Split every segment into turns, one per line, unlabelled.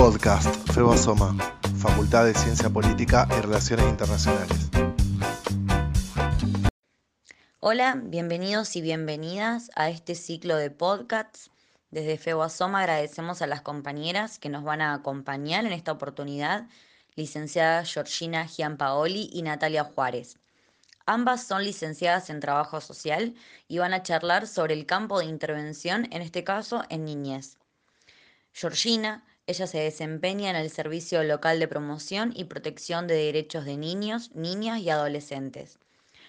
Podcast FEBASOMA, Facultad de Ciencia Política y Relaciones Internacionales.
Hola, bienvenidos y bienvenidas a este ciclo de podcasts. Desde FEBASOMA agradecemos a las compañeras que nos van a acompañar en esta oportunidad, licenciada Georgina Gianpaoli y Natalia Juárez. Ambas son licenciadas en Trabajo Social y van a charlar sobre el campo de intervención, en este caso en niñez. Georgina, ella se desempeña en el Servicio Local de Promoción y Protección de Derechos de Niños, Niñas y Adolescentes.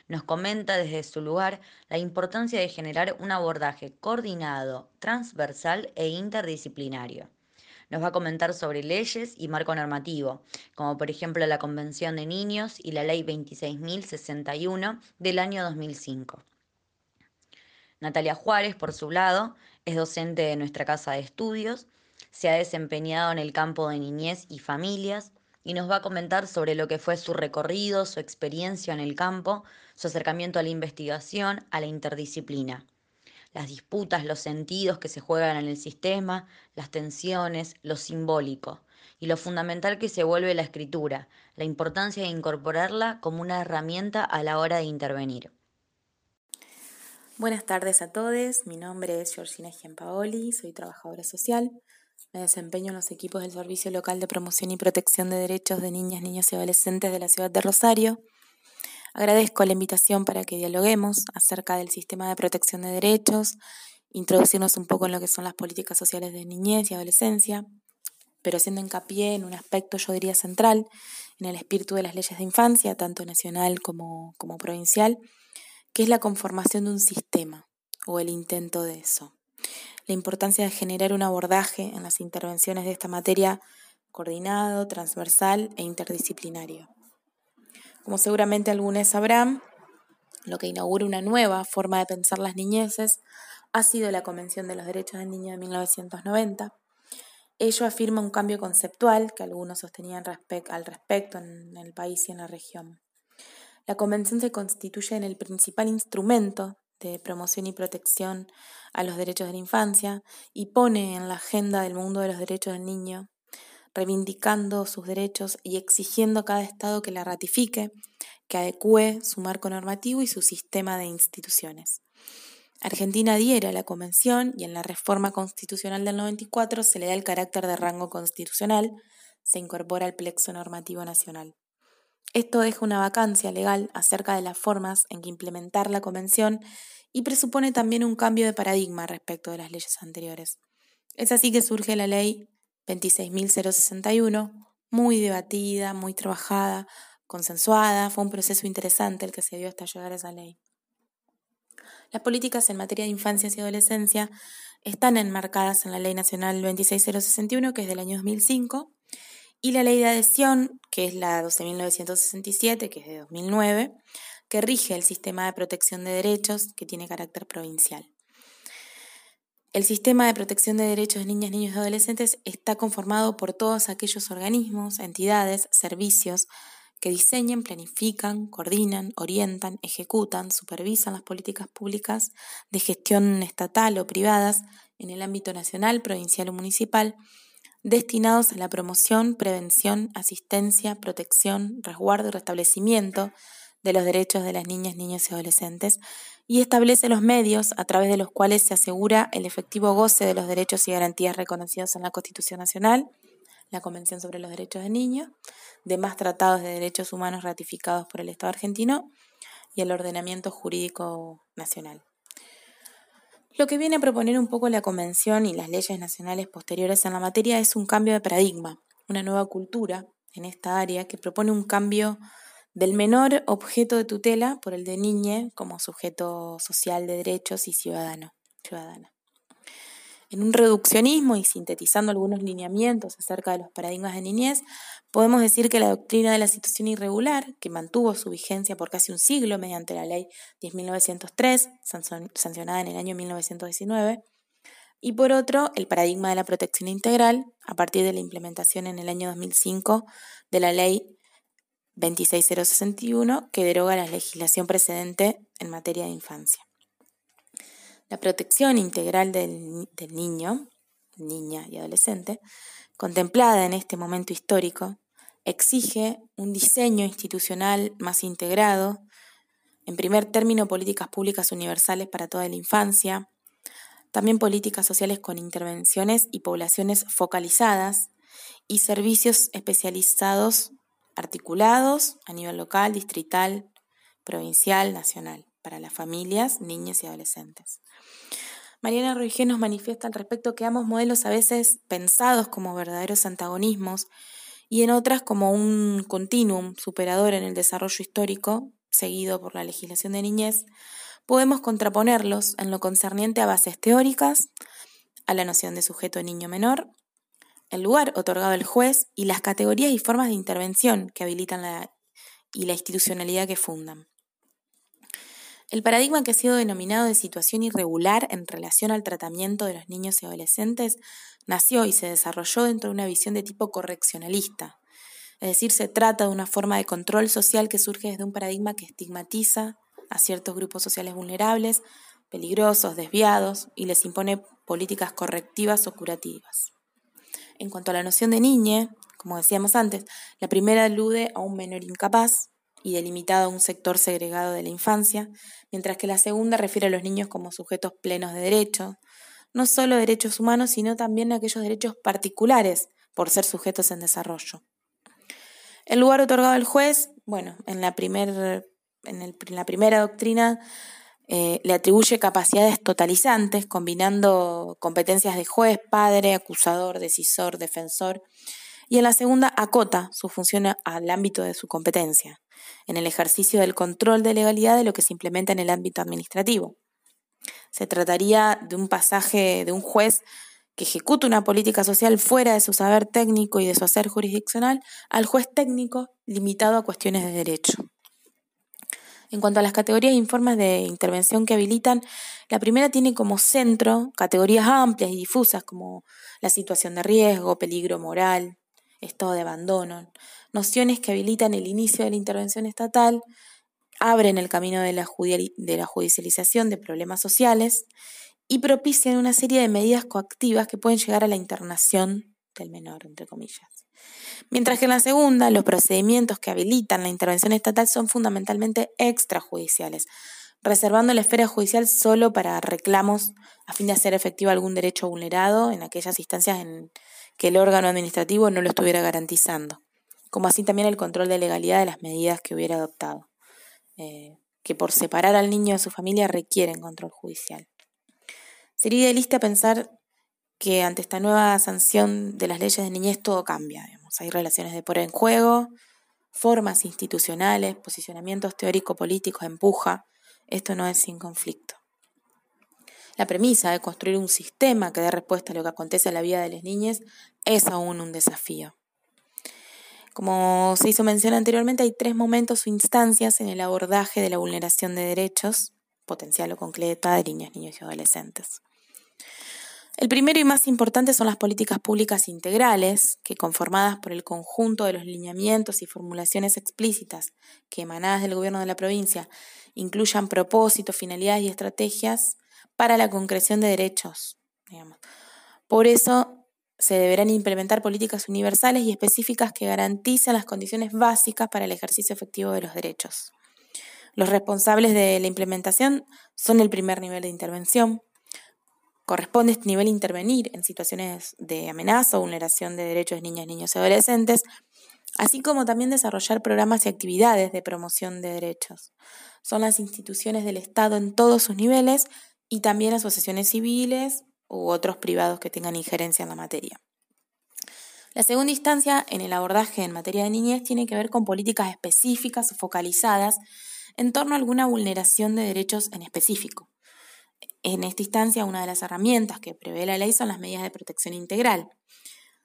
Nos comenta desde su lugar la importancia de generar un abordaje coordinado, transversal e interdisciplinario. Nos va a comentar sobre leyes y marco normativo, como por ejemplo la Convención de Niños y la Ley 26.061 del año 2005. Natalia Juárez, por su lado, es docente de nuestra casa de estudios se ha desempeñado en el campo de niñez y familias y nos va a comentar sobre lo que fue su recorrido, su experiencia en el campo, su acercamiento a la investigación, a la interdisciplina. Las disputas, los sentidos que se juegan en el sistema, las tensiones, lo simbólico y lo fundamental que se vuelve la escritura, la importancia de incorporarla como una herramienta a la hora de intervenir.
Buenas tardes a todos, mi nombre es Georgina Giampaoli, soy trabajadora social, me desempeño en los equipos del Servicio Local de Promoción y Protección de Derechos de Niñas, Niños y Adolescentes de la ciudad de Rosario. Agradezco la invitación para que dialoguemos acerca del sistema de protección de derechos, introducirnos un poco en lo que son las políticas sociales de niñez y adolescencia, pero haciendo hincapié en un aspecto, yo diría, central, en el espíritu de las leyes de infancia, tanto nacional como, como provincial, que es la conformación de un sistema o el intento de eso la importancia de generar un abordaje en las intervenciones de esta materia coordinado, transversal e interdisciplinario. Como seguramente algunos sabrán, lo que inaugura una nueva forma de pensar las niñeces ha sido la Convención de los Derechos del Niño de 1990. Ello afirma un cambio conceptual que algunos sostenían al respecto en el país y en la región. La Convención se constituye en el principal instrumento de promoción y protección a los derechos de la infancia y pone en la agenda del mundo de los derechos del niño, reivindicando sus derechos y exigiendo a cada Estado que la ratifique, que adecue su marco normativo y su sistema de instituciones. Argentina adhiere a la Convención y en la reforma constitucional del 94 se le da el carácter de rango constitucional, se incorpora al plexo normativo nacional. Esto deja una vacancia legal acerca de las formas en que implementar la Convención y presupone también un cambio de paradigma respecto de las leyes anteriores. Es así que surge la ley 26.061, muy debatida, muy trabajada, consensuada, fue un proceso interesante el que se dio hasta llegar a esa ley. Las políticas en materia de infancia y adolescencia están enmarcadas en la Ley Nacional 26061, que es del año 2005, y la ley de adhesión, que es la 12.967, que es de 2009, que rige el sistema de protección de derechos que tiene carácter provincial. El sistema de protección de derechos de niñas, niños y adolescentes está conformado por todos aquellos organismos, entidades, servicios que diseñan, planifican, coordinan, orientan, ejecutan, supervisan las políticas públicas de gestión estatal o privadas en el ámbito nacional, provincial o municipal destinados a la promoción, prevención, asistencia, protección, resguardo y restablecimiento de los derechos de las niñas, niños y adolescentes, y establece los medios a través de los cuales se asegura el efectivo goce de los derechos y garantías reconocidos en la Constitución Nacional, la Convención sobre los Derechos del Niño, demás tratados de derechos humanos ratificados por el Estado argentino y el ordenamiento jurídico nacional. Lo que viene a proponer un poco la Convención y las leyes nacionales posteriores en la materia es un cambio de paradigma, una nueva cultura en esta área que propone un cambio del menor objeto de tutela por el de niñe como sujeto social de derechos y ciudadano, ciudadana. En un reduccionismo y sintetizando algunos lineamientos acerca de los paradigmas de niñez, podemos decir que la doctrina de la situación irregular, que mantuvo su vigencia por casi un siglo mediante la ley 10.903, sancionada en el año 1919, y por otro, el paradigma de la protección integral, a partir de la implementación en el año 2005 de la ley 26061, que deroga la legislación precedente en materia de infancia. La protección integral del, niño, niña y adolescente contemplada en este momento histórico, exige un diseño institucional más integrado, en primer término políticas públicas universales para toda la infancia, también políticas sociales con intervenciones y poblaciones focalizadas y servicios especializados articulados a nivel local, distrital, provincial, nacional, para las familias, niños y adolescentes. Mariana Ruigé nos manifiesta al respecto que ambos modelos a veces pensados como verdaderos antagonismos y en otras como un continuum superador en el desarrollo histórico, seguido por la legislación de niñez, podemos contraponerlos en lo concerniente a bases teóricas, a la noción de sujeto niño menor, el lugar otorgado al juez y las categorías y formas de intervención que habilitan la, y la institucionalidad que fundan. El paradigma que ha sido denominado de situación irregular en relación al tratamiento de los niños y adolescentes nació y se desarrolló dentro de una visión de tipo correccionalista. Es decir, se trata de una forma de control social que surge desde un paradigma que estigmatiza a ciertos grupos sociales vulnerables, peligrosos, desviados, y les impone políticas correctivas o curativas. En cuanto a la noción de niñe, como decíamos antes, la primera alude a un menor incapaz, y delimitado a un sector segregado de la infancia, mientras que la segunda refiere a los niños como sujetos plenos de derechos, no solo derechos humanos, sino también aquellos derechos particulares por ser sujetos en desarrollo. El lugar otorgado al juez, bueno, en la, primer, en, la primera doctrina eh, le atribuye capacidades totalizantes, combinando competencias de juez, padre, acusador, decisor, defensor, y en la segunda acota su función al ámbito de su competencia, en el ejercicio del control de legalidad de lo que se implementa en el ámbito administrativo. Se trataría de un pasaje de un juez que ejecuta una política social fuera de su saber técnico y de su hacer jurisdiccional al juez técnico limitado a cuestiones de derecho. En cuanto a las categorías e informes de intervención que habilitan, la primera tiene como centro categorías amplias y difusas como la situación de riesgo, peligro moral, estado de abandono, nociones que habilitan el inicio de la intervención estatal, abren el camino de la, judicialización de problemas sociales y propician una serie de medidas coactivas que pueden llegar a la internación del menor, entre comillas. Mientras que en la segunda, los procedimientos que habilitan la intervención estatal son fundamentalmente extrajudiciales, reservando la esfera judicial solo para reclamos a fin de hacer efectivo algún derecho vulnerado en aquellas instancias en que el órgano administrativo no lo estuviera garantizando, como así también el control de legalidad de las medidas que hubiera adoptado, eh, que por separar al niño de su familia requieren control judicial. Sería idealista pensar que ante esta nueva sanción de las leyes de niñez todo cambia. Hay relaciones de por en juego, formas institucionales, posicionamientos teórico-políticos, empuja. Esto no es sin conflicto. La premisa de construir un sistema que dé respuesta a lo que acontece en la vida de las niñas es aún un desafío. Como se hizo mención anteriormente, hay tres momentos o instancias en el abordaje de la vulneración de derechos, potencial o concreta, de niñas, niños y adolescentes. El primero y más importante son las políticas públicas integrales, que conformadas por el conjunto de los lineamientos y formulaciones explícitas que emanadas del gobierno de la provincia incluyan propósitos, finalidades y estrategias para la concreción de derechos. Por eso se deberán implementar políticas universales y específicas que garanticen las condiciones básicas para el ejercicio efectivo de los derechos. Los responsables de la implementación son el primer nivel de intervención. Corresponde este nivel intervenir en situaciones de amenaza o vulneración de derechos de niñas, niños y adolescentes, así como también desarrollar programas y actividades de promoción de derechos. Son las instituciones del Estado en todos sus niveles y también asociaciones civiles u otros privados que tengan injerencia en la materia. La segunda instancia en el abordaje en materia de niñez tiene que ver con políticas específicas o focalizadas en torno a alguna vulneración de derechos en específico. En esta instancia, una de las herramientas que prevé la ley son las medidas de protección integral.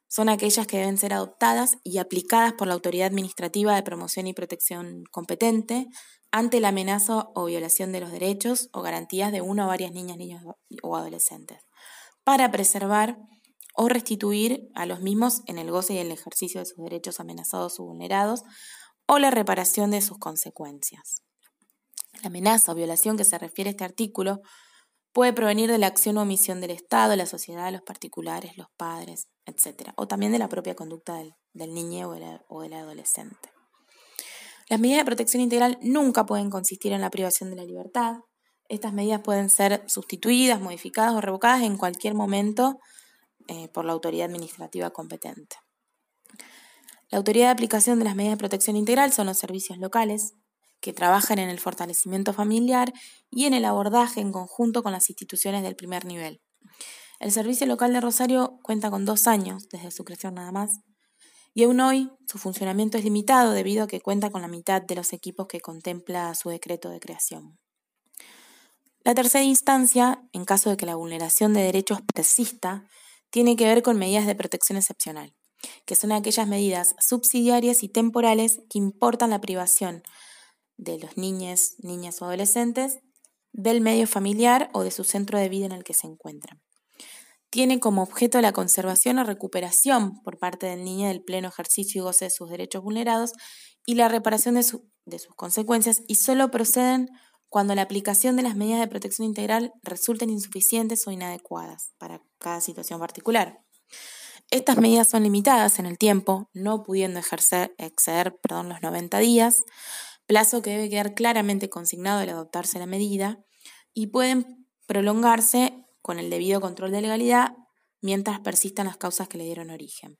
Son aquellas que deben ser adoptadas y aplicadas por la autoridad administrativa de promoción y protección competente ante la amenaza o violación de los derechos o garantías de una o varias niñas, niños o adolescentes, para preservar o restituir a los mismos en el goce y el ejercicio de sus derechos amenazados o vulnerados, o la reparación de sus consecuencias. La amenaza o violación que se refiere a este artículo puede provenir de la acción o omisión del Estado, la sociedad, los particulares, los padres, etc. O también de la propia conducta del, niño o del adolescente. Las medidas de protección integral nunca pueden consistir en la privación de la libertad. Estas medidas pueden ser sustituidas, modificadas o revocadas en cualquier momento eh, por la autoridad administrativa competente. La autoridad de aplicación de las medidas de protección integral son los servicios locales, que trabajan en el fortalecimiento familiar y en el abordaje en conjunto con las instituciones del primer nivel. El Servicio Local de Rosario cuenta con dos años desde su creación nada más, y aún hoy su funcionamiento es limitado debido a que cuenta con la mitad de los equipos que contempla su decreto de creación. La tercera instancia, en caso de que la vulneración de derechos persista, tiene que ver con medidas de protección excepcional, que son aquellas medidas subsidiarias y temporales que importan la privación de los niños, niñas o adolescentes del medio familiar o de su centro de vida en el que se encuentran. Tiene como objeto la conservación o recuperación por parte del niño del pleno ejercicio y goce de sus derechos vulnerados y la reparación de, de sus consecuencias y solo proceden cuando la aplicación de las medidas de protección integral resulten insuficientes o inadecuadas para cada situación particular. Estas medidas son limitadas en el tiempo, no pudiendo exceder perdón, los 90 días, plazo que debe quedar claramente consignado al adoptarse la medida, y pueden prolongarse con el debido control de legalidad mientras persistan las causas que le dieron origen.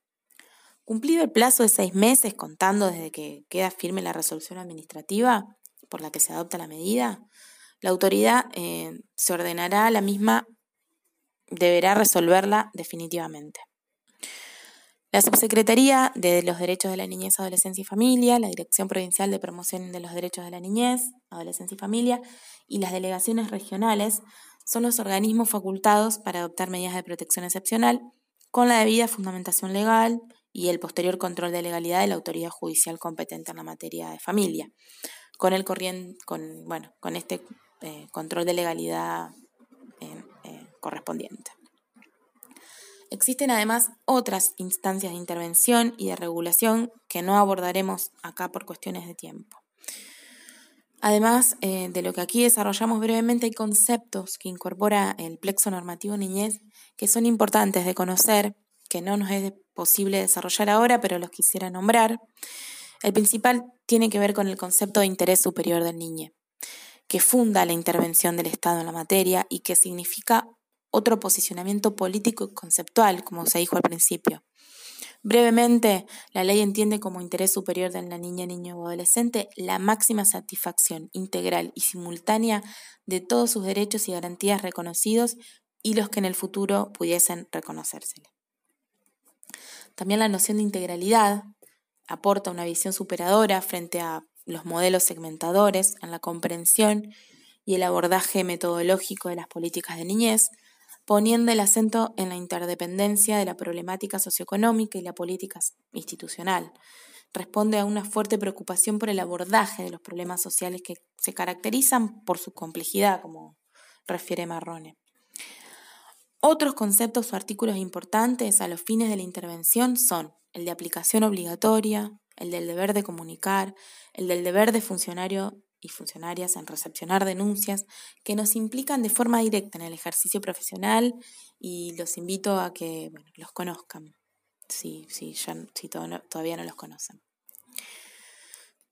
Cumplido el plazo de seis meses, contando desde que queda firme la resolución administrativa por la que se adopta la medida, la autoridad eh, se ordenará la misma, deberá resolverla definitivamente. La Subsecretaría de los Derechos de la Niñez, Adolescencia y Familia, la Dirección Provincial de Promoción de los Derechos de la Niñez, Adolescencia y Familia y las delegaciones regionales son los organismos facultados para adoptar medidas de protección excepcional con la debida fundamentación legal y el posterior control de legalidad de la autoridad judicial competente en la materia de familia, con el corriente, con, bueno, con este eh, control de legalidad eh, eh, correspondiente. Existen además otras instancias de intervención y de regulación que no abordaremos acá por cuestiones de tiempo. Además de lo que aquí desarrollamos brevemente, hay conceptos que incorpora el plexo normativo niñez que son importantes de conocer, que no nos es posible desarrollar ahora, pero los quisiera nombrar. El principal tiene que ver con el concepto de interés superior del niño, que funda la intervención del Estado en la materia y que significa otro posicionamiento político y conceptual, como se dijo al principio. Brevemente, la ley entiende como interés superior de la niña, niño o adolescente la máxima satisfacción integral y simultánea de todos sus derechos y garantías reconocidos y los que en el futuro pudiesen reconocérsele. También la noción de integralidad aporta una visión superadora frente a los modelos segmentadores en la comprensión y el abordaje metodológico de las políticas de niñez, poniendo el acento en la interdependencia de la problemática socioeconómica y la política institucional. Responde a una fuerte preocupación por el abordaje de los problemas sociales que se caracterizan por su complejidad, como refiere Marrone. Otros conceptos o artículos importantes a los fines de la intervención son el de aplicación obligatoria, el del deber de comunicar, el del deber de funcionario y funcionarias en recepcionar denuncias que nos implican de forma directa en el ejercicio profesional y los invito a que los conozcan, si, si, si todavía no los conocen.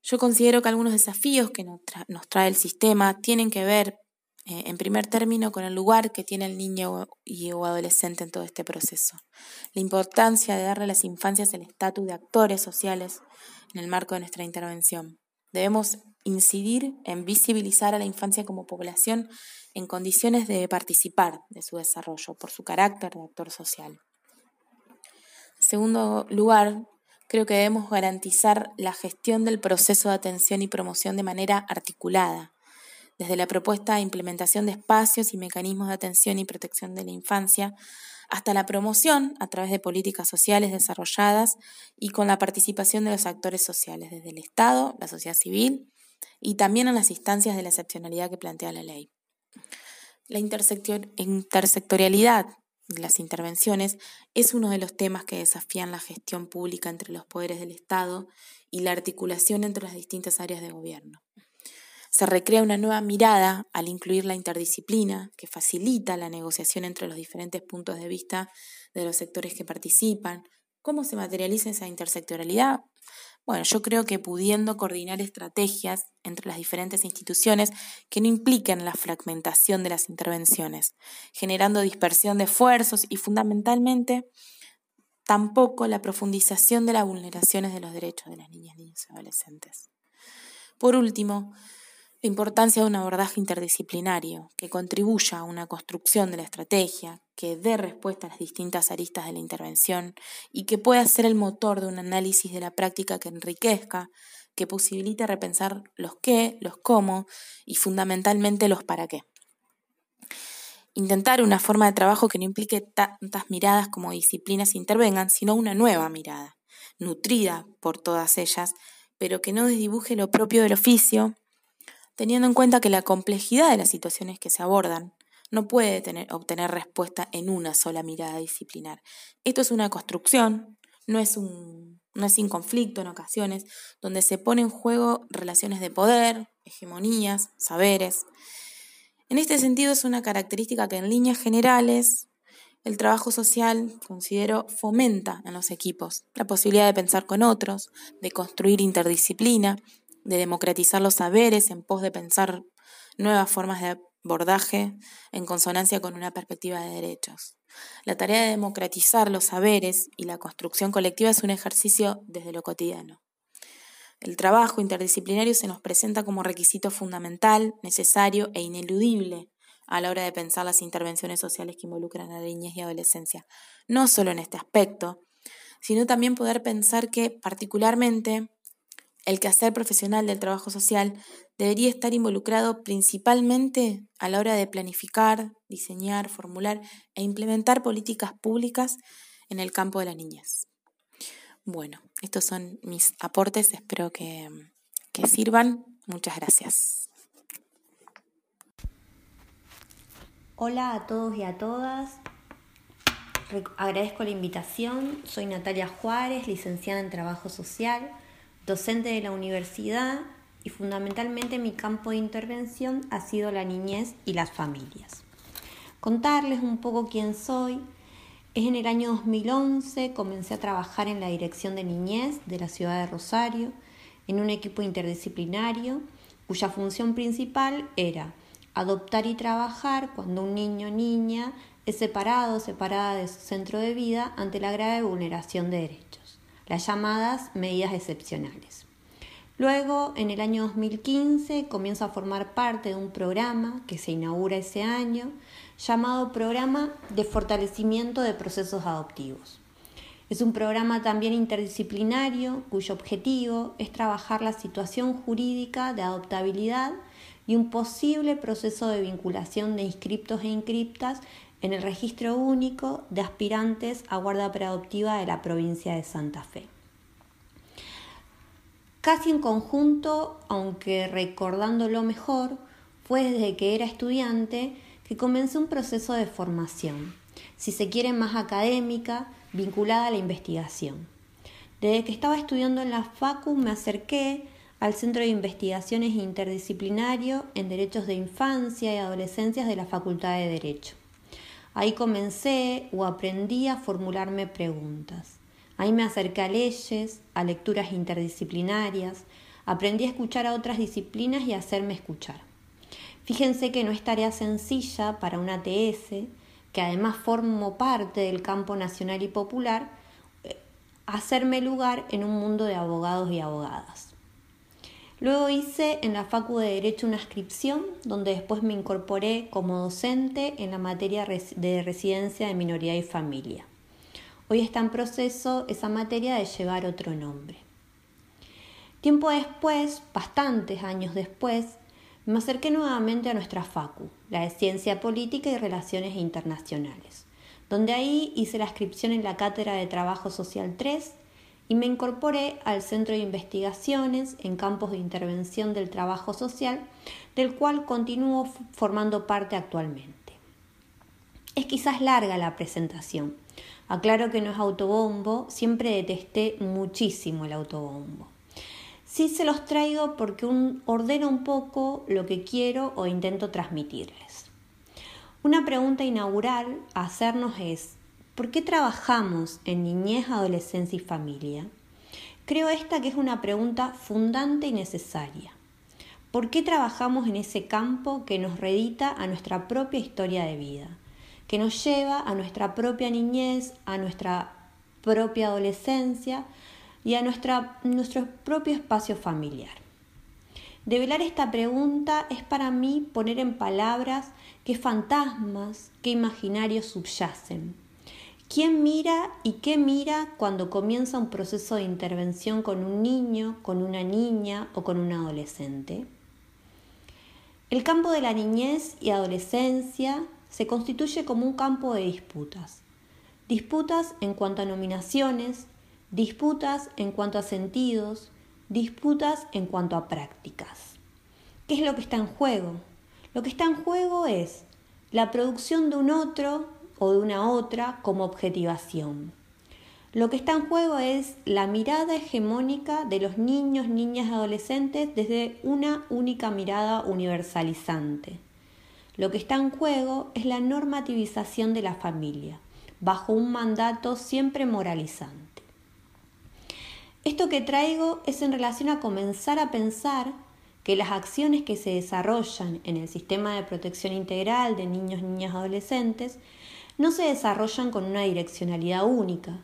Yo considero que algunos desafíos que nos, trae el sistema tienen que ver, eh, en primer término, con el lugar que tiene el niño y, o adolescente en todo este proceso. La importancia de darle a las infancias el estatus de actores sociales en el marco de nuestra intervención. Debemos incidir en visibilizar a la infancia como población en condiciones de participar de su desarrollo por su carácter de actor social. En segundo lugar, creo que debemos garantizar la gestión del proceso de atención y promoción de manera articulada, desde la propuesta e implementación de espacios y mecanismos de atención y protección de la infancia hasta la promoción a través de políticas sociales desarrolladas y con la participación de los actores sociales, desde el Estado, la sociedad civil y también en las instancias de la excepcionalidad que plantea la ley. La intersectorialidad de las intervenciones es uno de los temas que desafían la gestión pública entre los poderes del Estado y la articulación entre las distintas áreas de gobierno. Se recrea una nueva mirada al incluir la interdisciplina que facilita la negociación entre los diferentes puntos de vista de los sectores que participan. ¿Cómo se materializa esa intersectorialidad? Bueno, yo creo que pudiendo coordinar estrategias entre las diferentes instituciones que no impliquen la fragmentación de las intervenciones, generando dispersión de esfuerzos y fundamentalmente tampoco la profundización de las vulneraciones de los derechos de las niñas, niños y adolescentes. Por último, la importancia de un abordaje interdisciplinario que contribuya a una construcción de la estrategia, que dé respuesta a las distintas aristas de la intervención y que pueda ser el motor de un análisis de la práctica que enriquezca, que posibilite repensar los qué, los cómo y fundamentalmente los para qué. Intentar una forma de trabajo que no implique tantas miradas como disciplinas intervengan, sino una nueva mirada, nutrida por todas ellas, pero que no desdibuje lo propio del oficio teniendo en cuenta que la complejidad de las situaciones que se abordan no puede obtener respuesta en una sola mirada disciplinar. Esto es una construcción, no es, un, no es sin conflicto en ocasiones, donde se pone en juego relaciones de poder, hegemonías, saberes. En este sentido es una característica que en líneas generales el trabajo social, considero, fomenta en los equipos la posibilidad de pensar con otros, de construir interdisciplina de democratizar los saberes en pos de pensar nuevas formas de abordaje en consonancia con una perspectiva de derechos. La tarea de democratizar los saberes y la construcción colectiva es un ejercicio desde lo cotidiano. El trabajo interdisciplinario se nos presenta como requisito fundamental, necesario e ineludible a la hora de pensar las intervenciones sociales que involucran a niñas y adolescencia. No solo en este aspecto, sino también poder pensar que particularmente el quehacer profesional del trabajo social debería estar involucrado principalmente a la hora de planificar, diseñar, formular e implementar políticas públicas en el campo de la niñez. Bueno, estos son mis aportes, espero que, que sirvan. Muchas gracias.
Hola a todos y a todas. Agradezco la invitación. Soy Natalia Juárez, licenciada en Trabajo Social docente de la universidad y fundamentalmente mi campo de intervención ha sido la niñez y las familias. Contarles un poco quién soy. Es en el año 2011 comencé a trabajar en la dirección de niñez de la ciudad de Rosario, en un equipo interdisciplinario cuya función principal era adoptar y trabajar cuando un niño o niña es separado o separada de su centro de vida ante la grave vulneración de derechos las llamadas medidas excepcionales. Luego, en el año 2015, comienzo a formar parte de un programa que se inaugura ese año, llamado Programa de Fortalecimiento de Procesos Adoptivos. Es un programa también interdisciplinario cuyo objetivo es trabajar la situación jurídica de adoptabilidad y un posible proceso de vinculación de inscriptos e inscriptas en el registro único de aspirantes a guarda preadoptiva de la provincia de Santa Fe. Casi en conjunto, aunque recordándolo mejor, fue desde que era estudiante que comencé un proceso de formación, si se quiere más académica, vinculada a la investigación. Desde que estaba estudiando en la FACU me acerqué al Centro de Investigaciones Interdisciplinario en Derechos de Infancia y Adolescencia de la Facultad de Derecho. Ahí comencé o aprendí a formularme preguntas. Ahí me acerqué a leyes, a lecturas interdisciplinarias, aprendí a escuchar a otras disciplinas y a hacerme escuchar. Fíjense que no es tarea sencilla para una ATS, que además formo parte del campo nacional y popular, eh, hacerme lugar en un mundo de abogados y abogadas. Luego hice en la Facu de Derecho una inscripción donde después me incorporé como docente en la materia de residencia de minoría y familia. Hoy está en proceso esa materia de llevar otro nombre. Tiempo después, bastantes años después, me acerqué nuevamente a nuestra Facu, la de Ciencia Política y Relaciones Internacionales, donde ahí hice la inscripción en la Cátedra de Trabajo Social 3 y me incorporé al Centro de Investigaciones en Campos de Intervención del Trabajo Social, del cual continúo formando parte actualmente. Es quizás larga la presentación. Aclaro que no es autobombo, siempre detesté muchísimo el autobombo. sí se los traigo porque ordeno un poco lo que quiero o intento transmitirles. Una pregunta inaugural a hacernos es, ¿por qué trabajamos en niñez, adolescencia y familia? Creo esta que es una pregunta fundante y necesaria. ¿Por qué trabajamos en ese campo que nos redita a nuestra propia historia de vida? Que nos lleva a nuestra propia niñez, a nuestra propia adolescencia y a nuestro propio espacio familiar. Develar esta pregunta es para mí poner en palabras qué fantasmas, qué imaginarios subyacen. ¿Quién mira y qué mira cuando comienza un proceso de intervención con un niño, con una niña o con un adolescente? El campo de la niñez y adolescencia se constituye como un campo de disputas. Disputas en cuanto a nominaciones, disputas en cuanto a sentidos, disputas en cuanto a prácticas. ¿Qué es lo que está en juego? Lo que está en juego es la producción de un otro o de una otra como objetivación. Lo que está en juego es la mirada hegemónica de los niños, niñas adolescentes desde una única mirada universalizante. Lo que está en juego es la normativización de la familia, bajo un mandato siempre moralizante. Esto que traigo es en relación a comenzar a pensar que las acciones que se desarrollan en el sistema de protección integral de niños, niñas adolescentes no se desarrollan con una direccionalidad única,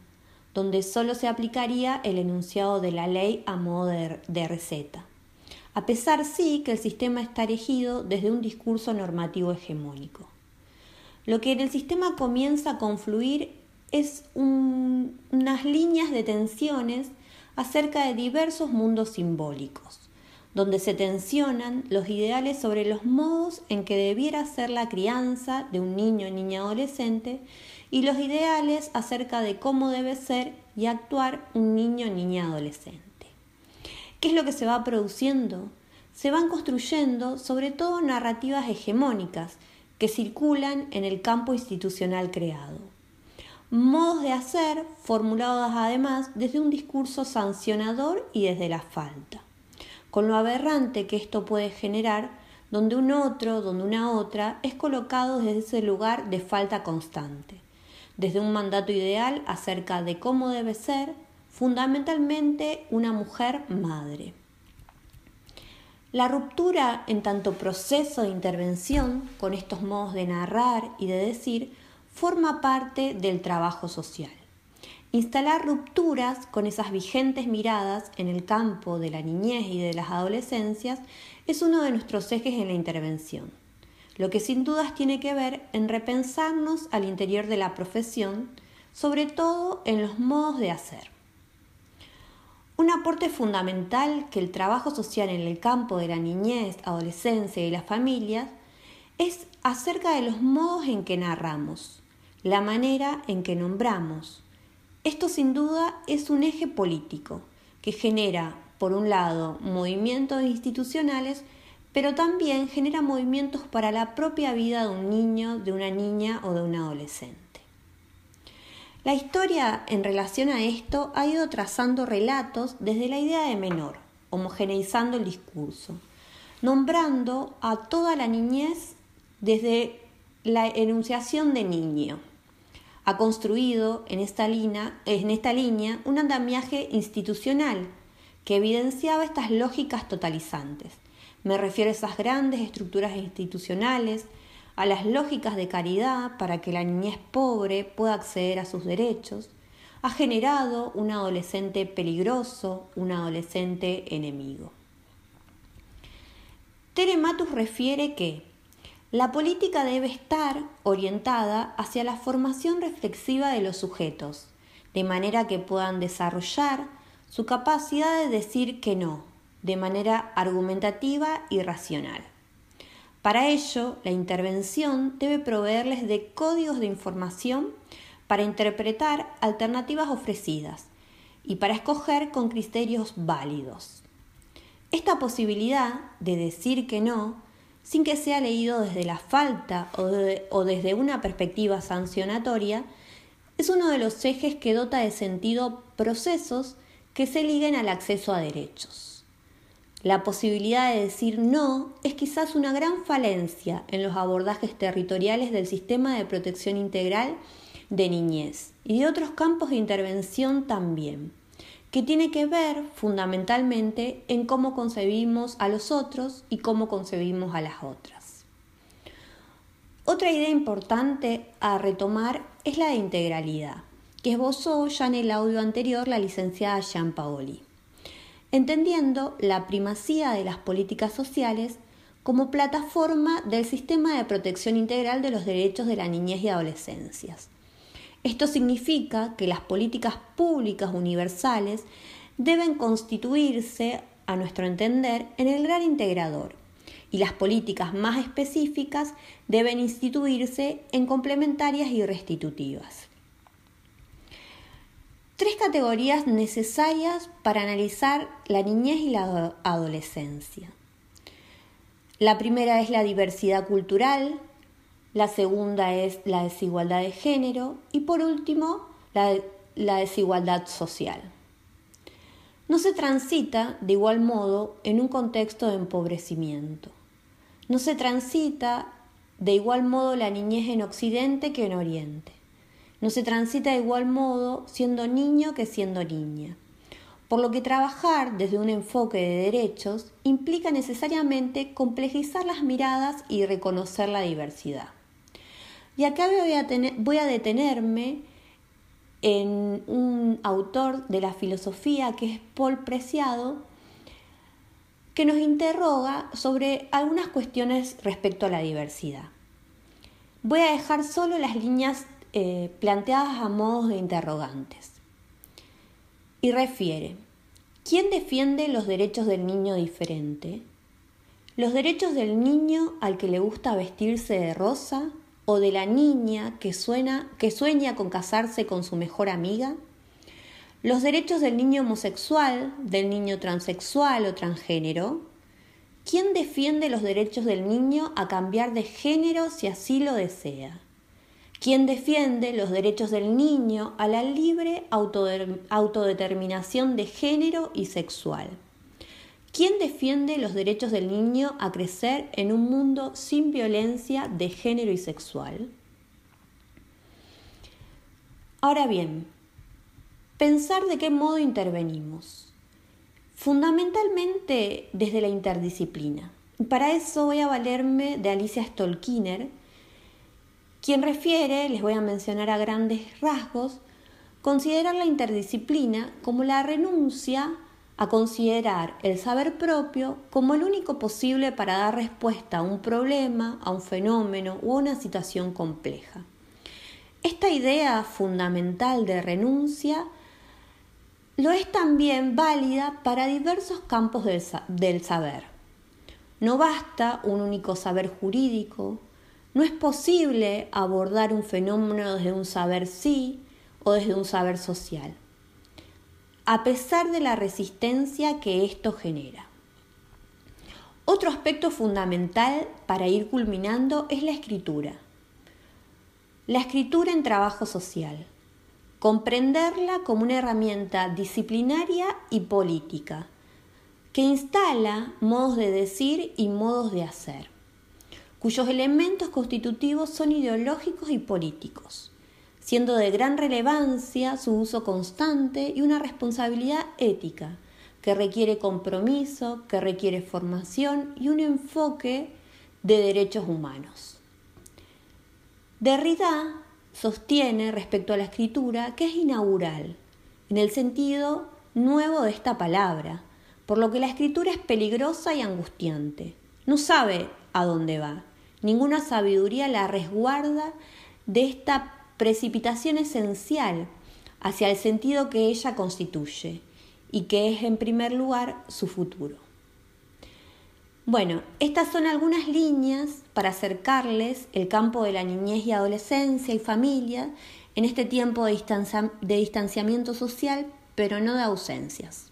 donde solo se aplicaría el enunciado de la ley a modo de, receta. A pesar sí que el sistema está erigido desde un discurso normativo hegemónico. Lo que en el sistema comienza a confluir es unas líneas de tensiones acerca de diversos mundos simbólicos, donde se tensionan los ideales sobre los modos en que debiera ser la crianza de un niño, niña, adolescente y los ideales acerca de cómo debe ser y actuar un niño, niña, adolescente. ¿Qué es lo que se va produciendo? Se van construyendo sobre todo narrativas hegemónicas que circulan en el campo institucional creado. Modos de hacer formulados además desde un discurso sancionador y desde la falta, con lo aberrante que esto puede generar donde un otro, donde una otra es colocado desde ese lugar de falta constante desde un mandato ideal acerca de cómo debe ser fundamentalmente una mujer madre. La ruptura en tanto proceso de intervención con estos modos de narrar y de decir forma parte del trabajo social. Instalar rupturas con esas vigentes miradas en el campo de la niñez y de las adolescencias es uno de nuestros ejes en la intervención lo que sin dudas tiene que ver en repensarnos al interior de la profesión, sobre todo en los modos de hacer. Un aporte fundamental que el trabajo social en el campo de la niñez, adolescencia y las familias es acerca de los modos en que narramos, la manera en que nombramos. Esto sin duda es un eje político que genera, por un lado, movimientos institucionales pero también genera movimientos para la propia vida de un niño, de una niña o de un adolescente. La historia en relación a esto ha ido trazando relatos desde la idea de menor, homogeneizando el discurso, nombrando a toda la niñez desde la enunciación de niño. Ha construido en esta, línea, en esta línea un andamiaje institucional que evidenciaba estas lógicas totalizantes me refiero a esas grandes estructuras institucionales, a las lógicas de caridad para que la niñez pobre pueda acceder a sus derechos. Ha generado un adolescente peligroso, un adolescente enemigo. Tere Matus refiere que la política debe estar orientada hacia la formación reflexiva de los sujetos, de manera que puedan desarrollar su capacidad de decir que no, de manera argumentativa y racional. Para ello, la intervención debe proveerles de códigos de información para interpretar alternativas ofrecidas y para escoger con criterios válidos. Esta posibilidad de decir que no, sin que sea leído desde la falta o, desde una perspectiva sancionatoria, es uno de los ejes que dota de sentido procesos que se liguen al acceso a derechos. La posibilidad de decir no es quizás una gran falencia en los abordajes territoriales del sistema de protección integral de niñez y de otros campos de intervención también, que tiene que ver fundamentalmente en cómo concebimos a los otros y cómo concebimos a las otras. Otra idea importante a retomar es la de integralidad, que esbozó ya en el audio anterior la licenciada Jean Paoli entendiendo la primacía de las políticas sociales como plataforma del sistema de protección integral de los derechos de la niñez y adolescencias. Esto significa que las políticas públicas universales deben constituirse, a nuestro entender, en el gran integrador y las políticas más específicas deben instituirse en complementarias y restitutivas tres categorías necesarias para analizar la niñez y la adolescencia. La primera es la diversidad cultural, la segunda es la desigualdad de género y por último la, desigualdad social. No se transita de igual modo en un contexto de empobrecimiento. No se transita de igual modo la niñez en Occidente que en Oriente. No se transita de igual modo siendo niño que siendo niña. Por lo que trabajar desde un enfoque de derechos implica necesariamente complejizar las miradas y reconocer la diversidad. Y acá voy a, detenerme en un autor de la filosofía que es Paul Preciado, que nos interroga sobre algunas cuestiones respecto a la diversidad. Voy a dejar solo las líneas eh, planteadas a modos de interrogantes. Y refiere, ¿quién defiende los derechos del niño diferente? ¿Los derechos del niño al que le gusta vestirse de rosa o de la niña que, suena, que sueña con casarse con su mejor amiga? ¿Los derechos del niño homosexual, del niño transexual o transgénero? ¿Quién defiende los derechos del niño a cambiar de género si así lo desea? quien defiende los derechos del niño a la libre autodeterminación de género y sexual. ¿Quién defiende los derechos del niño a crecer en un mundo sin violencia de género y sexual? Ahora bien, pensar de qué modo intervenimos. Fundamentalmente desde la interdisciplina. Para eso voy a valerme de Alicia Stolkiner, quien refiere, les voy a mencionar a grandes rasgos, considerar la interdisciplina como la renuncia a considerar el saber propio como el único posible para dar respuesta a un problema, a un fenómeno u a una situación compleja. Esta idea fundamental de renuncia lo es también válida para diversos campos del, del saber. No basta un único saber jurídico, no es posible abordar un fenómeno desde un saber sí o desde un saber social, a pesar de la resistencia que esto genera. Otro aspecto fundamental para ir culminando es la escritura. La escritura en trabajo social. Comprenderla como una herramienta disciplinaria y política, que instala modos de decir y modos de hacer cuyos elementos constitutivos son ideológicos y políticos, siendo de gran relevancia su uso constante y una responsabilidad ética que requiere compromiso, que requiere formación y un enfoque de derechos humanos. Derrida sostiene respecto a la escritura que es inaugural, en el sentido nuevo de esta palabra, por lo que la escritura es peligrosa y angustiante. No sabe a dónde va, Ninguna sabiduría la resguarda de esta precipitación esencial hacia el sentido que ella constituye y que es en primer lugar su futuro. Bueno, estas son algunas líneas para acercarles el campo de la niñez y adolescencia y familia en este tiempo de, distanciamiento social, pero no de ausencias.